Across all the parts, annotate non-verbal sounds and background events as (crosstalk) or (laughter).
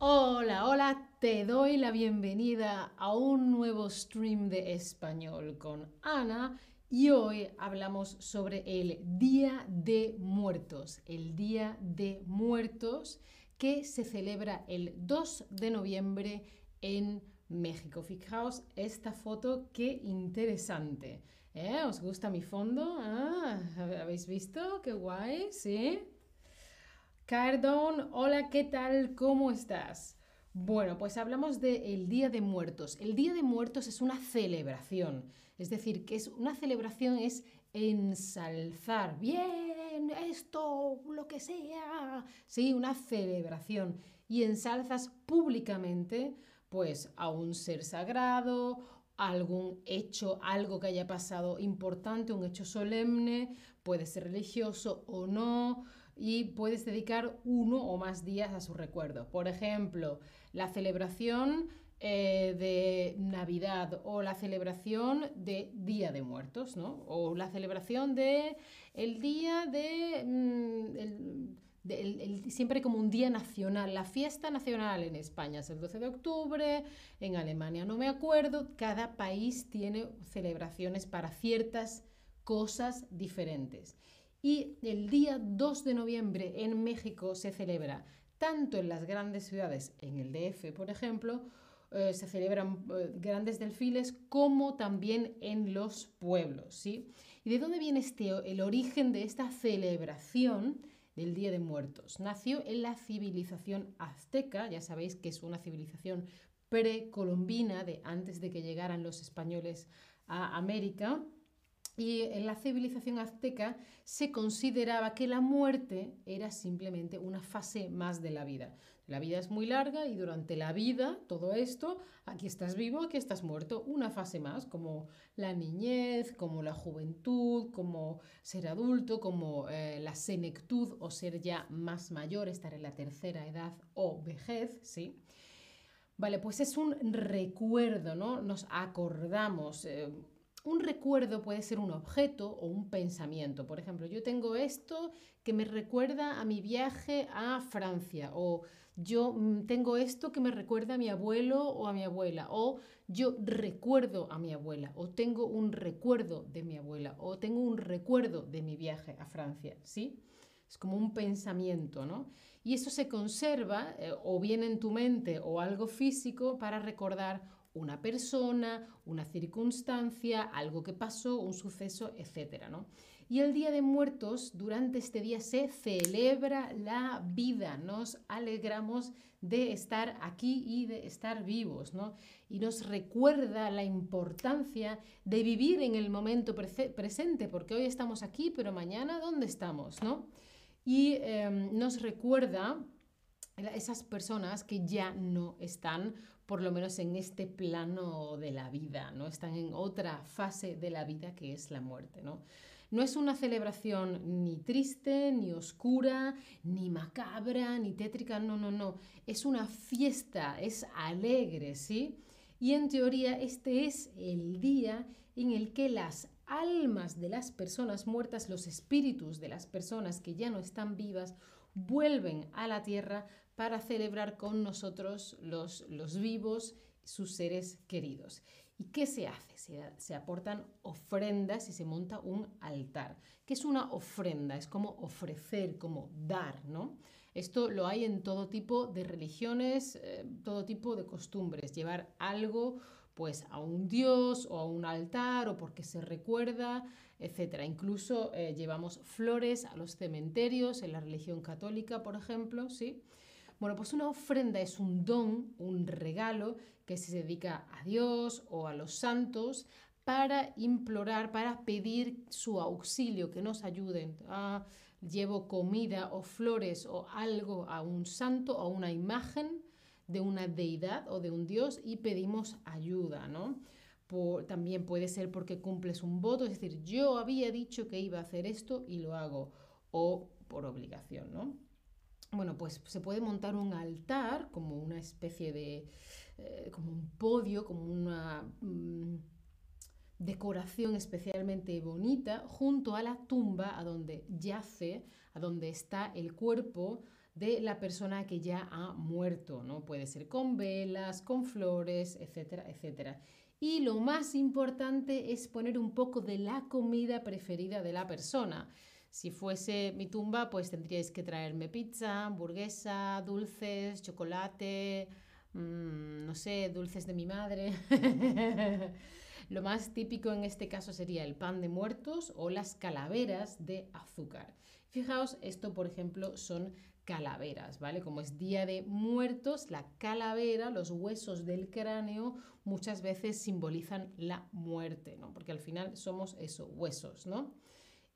Hola, hola, te doy la bienvenida a un nuevo stream de español con Ana y hoy hablamos sobre el Día de Muertos, el Día de Muertos que se celebra el 2 de noviembre en México. Fijaos esta foto, qué interesante. ¿Eh? ¿Os gusta mi fondo? Ah, ¿Habéis visto? Qué guay, ¿sí? Cardón, hola, ¿qué tal? ¿Cómo estás? Bueno, pues hablamos del Día de Muertos. El Día de Muertos es una celebración, es decir, que es una celebración es ensalzar, bien, esto, lo que sea, sí, una celebración y ensalzas públicamente pues a un ser sagrado, algún hecho, algo que haya pasado importante, un hecho solemne, puede ser religioso o no, y puedes dedicar uno o más días a su recuerdo. Por ejemplo, la celebración eh, de Navidad o la celebración de Día de Muertos, ¿no? O la celebración de el día de... Mm, siempre como un día nacional, la fiesta nacional en España es el 12 de octubre, en Alemania no me acuerdo, cada país tiene celebraciones para ciertas cosas diferentes. Y el día 2 de noviembre en México se celebra tanto en las grandes ciudades, en el DF por ejemplo, eh, se celebran eh, grandes desfiles como también en los pueblos, ¿sí? ¿Y de dónde viene este, el origen de esta celebración del Día de Muertos? Nació en la civilización azteca, ya sabéis que es una civilización precolombina de antes de que llegaran los españoles a América y en la civilización azteca se consideraba que la muerte era simplemente una fase más de la vida. La vida es muy larga y durante la vida, todo esto, aquí estás vivo, aquí estás muerto, una fase más, como la niñez, como la juventud, como ser adulto, como eh, la senectud o ser ya más mayor, estar en la tercera edad o vejez, ¿sí? Vale, pues es un recuerdo, ¿no? Nos acordamos. Eh, un recuerdo puede ser un objeto o un pensamiento. Por ejemplo, yo tengo esto que me recuerda a mi viaje a Francia o yo mm, tengo esto que me recuerda a mi abuelo o a mi abuela o yo recuerdo a mi abuela o tengo un recuerdo de mi abuela o tengo un recuerdo de mi viaje a Francia, ¿sí? Es como un pensamiento, ¿no? Y eso se conserva eh, o bien en tu mente o algo físico para recordar una persona, una circunstancia, algo que pasó, un suceso, etc. ¿no? Y el Día de Muertos, durante este día se celebra la vida, nos alegramos de estar aquí y de estar vivos, ¿no? Y nos recuerda la importancia de vivir en el momento presente, porque hoy estamos aquí, pero mañana ¿dónde estamos, no? Y em, nos recuerda esas personas que ya no están por lo menos en este plano de la vida, ¿no? Están en otra fase de la vida que es la muerte, ¿no? No es una celebración ni triste, ni oscura, ni macabra, ni tétrica, no, no, no. Es una fiesta, es alegre, ¿sí? Y en teoría este es el día en el que las almas de las personas muertas, los espíritus de las personas que ya no están vivas, vuelven a la tierra para celebrar con nosotros los, los vivos, sus seres queridos. ¿Y qué se hace? Se, se, aportan ofrendas y se monta un altar. ¿Qué es una ofrenda? Es como ofrecer, como dar, ¿no? Esto lo hay en todo tipo de religiones, eh, todo tipo de costumbres. Llevar algo pues a un dios o a un altar o porque se recuerda, etc. Incluso eh, llevamos flores a los cementerios en la religión católica, por ejemplo, ¿sí? Bueno, pues una ofrenda es un don, un regalo que se dedica a Dios o a los santos para implorar, para pedir su auxilio, que nos ayuden. Ah, llevo comida o flores o algo a un santo o a una imagen de una deidad o de un dios y pedimos ayuda, ¿no? también puede ser porque cumples un voto, es decir, yo había dicho que iba a hacer esto y lo hago, o por obligación, ¿no? Bueno, pues se puede montar un altar como una especie de, eh, como un podio, como una mm, decoración especialmente bonita junto a la tumba a donde yace, a donde está el cuerpo de la persona que ya ha muerto, ¿no? Puede ser con velas, con flores, etcétera, etcétera. Y lo más importante es poner un poco de la comida preferida de la persona. Si fuese mi tumba, pues tendríais que traerme pizza, hamburguesa, dulces, chocolate, mm, no sé, dulces de mi madre. (laughs) Lo más típico en este caso sería el pan de muertos o las calaveras de azúcar. Fijaos, esto por ejemplo son calaveras, ¿vale? Como es Día de Muertos, la calavera, los huesos del cráneo, muchas veces simbolizan la muerte, ¿no? Porque al final somos eso, huesos, ¿no?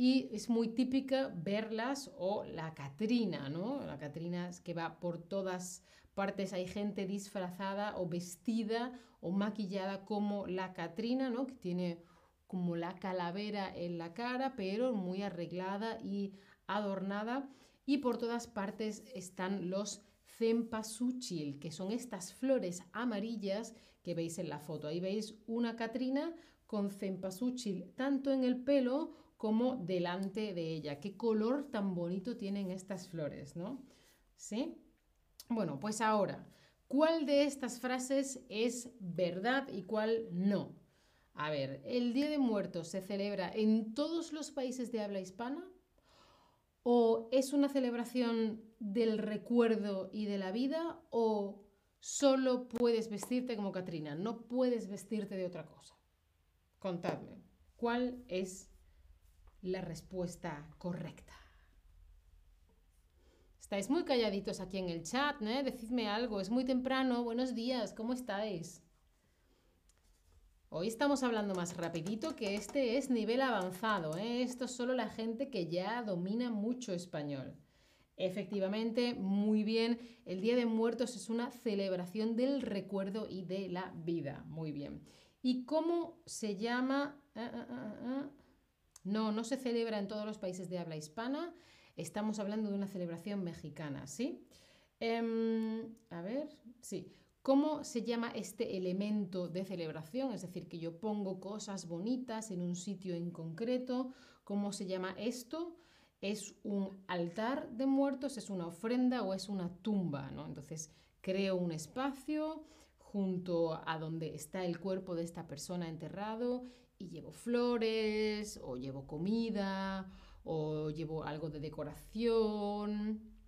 Y es muy típica verlas o la Catrina, ¿no? La Catrina que va por todas partes, hay gente disfrazada o vestida o maquillada como la Catrina, ¿no? Que tiene como la calavera en la cara, pero muy arreglada y adornada y por todas partes están los cempasúchil, que son estas flores amarillas que veis en la foto. Ahí veis una Catrina con cempasúchil tanto en el pelo como delante de ella. Qué color tan bonito tienen estas flores, ¿no? ¿Sí? Bueno, pues ahora, ¿cuál de estas frases es verdad y cuál no? A ver, ¿el Día de Muertos se celebra en todos los países de habla hispana? ¿O es una celebración del recuerdo y de la vida? ¿O solo puedes vestirte como Katrina? No puedes vestirte de otra cosa. Contadme, ¿cuál es la respuesta correcta? Estáis muy calladitos aquí en el chat, ¿eh? Decidme algo, es muy temprano. Buenos días, ¿cómo estáis? Hoy estamos hablando más rapidito que este es nivel avanzado. ¿eh? Esto es solo la gente que ya domina mucho español. Efectivamente, muy bien. El Día de Muertos es una celebración del recuerdo y de la vida. Muy bien. ¿Y cómo se llama? Ah, ah, ah, no, no se celebra en todos los países de habla hispana. Estamos hablando de una celebración mexicana, ¿sí? Em, a ver, sí. ¿Cómo se llama este elemento de celebración? Es decir, que yo pongo cosas bonitas en un sitio en concreto. ¿Cómo se llama esto? ¿Es un altar de muertos? ¿Es una ofrenda o es una tumba? ¿no? Entonces, creo un espacio junto a donde está el cuerpo de esta persona enterrado y llevo flores o llevo comida o llevo algo de decoración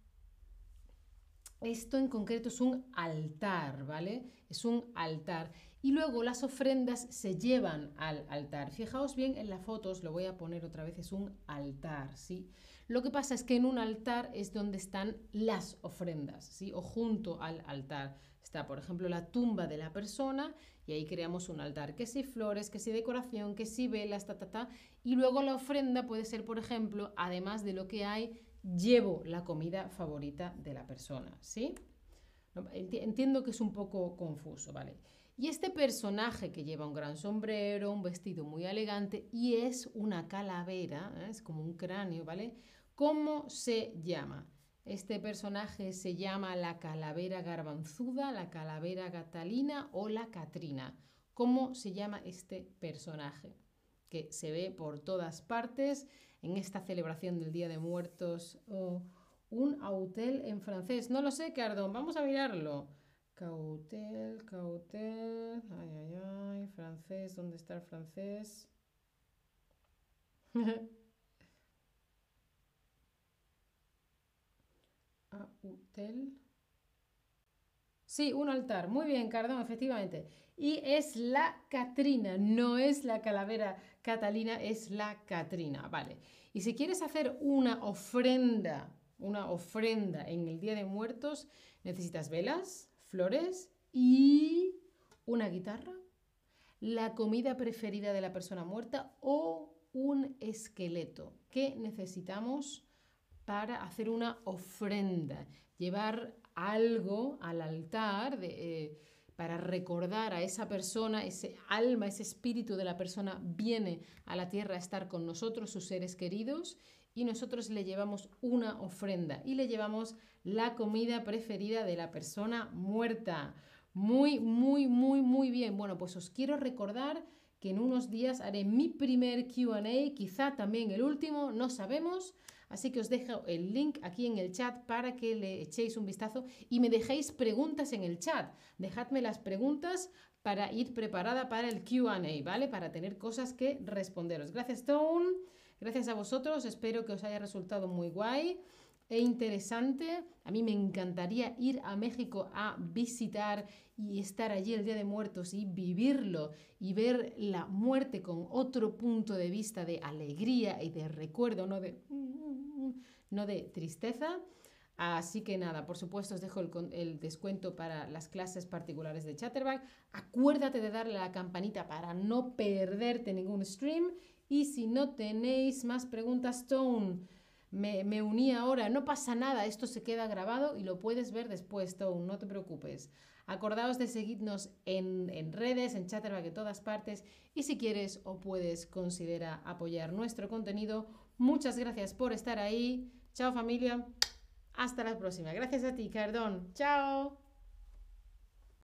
esto en concreto es un altar, ¿vale? Es un altar. Y luego las ofrendas se llevan al altar. Fijaos bien en la foto, os lo voy a poner otra vez, es un altar, ¿sí? Lo que pasa es que en un altar es donde están las ofrendas, ¿sí? O junto al altar. Está, por ejemplo, la tumba de la persona y ahí creamos un altar. Que si flores, que si decoración, que si velas, ta, ta, ta. Y luego la ofrenda puede ser, por ejemplo, además de lo que hay llevo la comida favorita de la persona, ¿sí? Entiendo que es un poco confuso, ¿vale? Y este personaje que lleva un gran sombrero, un vestido muy elegante y es una calavera, ¿eh? es como un cráneo, ¿vale? ¿Cómo se llama? Este personaje se llama la calavera garbanzuda, la calavera catalina o la catrina. ¿Cómo se llama este personaje? Que se ve por todas partes en esta celebración del Día de Muertos o un autel en francés. No lo sé, Cardón, vamos a mirarlo. Cautel, cautel, ay, ay, ay, francés, ¿dónde está el francés? (laughs) Sí, un altar. Muy bien, Cardón, efectivamente. Y es la Catrina, no es la calavera Catalina, es la Catrina. Vale. Y si quieres hacer una ofrenda, una ofrenda en el Día de Muertos, necesitas velas, flores y una guitarra, la comida preferida de la persona muerta o un esqueleto. ¿Qué necesitamos para hacer una ofrenda? Llevar algo al altar eh, para recordar a esa persona, ese alma, ese espíritu de la persona viene a la tierra a estar con nosotros, sus seres queridos, y nosotros le llevamos una ofrenda y le llevamos la comida preferida de la persona muerta. Muy, muy, muy, muy bien. Bueno, pues os quiero recordar que en unos días haré mi primer QA, quizá también el último, no sabemos. Así que os dejo el link aquí en el chat para que le echéis un vistazo y me dejéis preguntas en el chat. Dejadme las preguntas para ir preparada para el QA, ¿vale? Para tener cosas que responderos. Gracias, Stone. Gracias a vosotros. Espero que os haya resultado muy guay e interesante. A mí me encantaría ir a México a visitar y estar allí el Día de Muertos y vivirlo y ver la muerte con otro punto de vista de alegría y de recuerdo, no de, no de tristeza. Así que nada, por supuesto os dejo el, descuento para las clases particulares de Chatterback. Acuérdate de darle a la campanita para no perderte ningún stream. Y si no tenéis más preguntas, Tone, me, uní ahora, no pasa nada, esto se queda grabado y lo puedes ver después, Tone, no te preocupes. Acordaos de seguirnos en, en redes, en Chatterback, en todas partes. Y si quieres o puedes, considera apoyar nuestro contenido. Muchas gracias por estar ahí. Chao familia. Hasta la próxima. Gracias a ti, Cardón. Chao.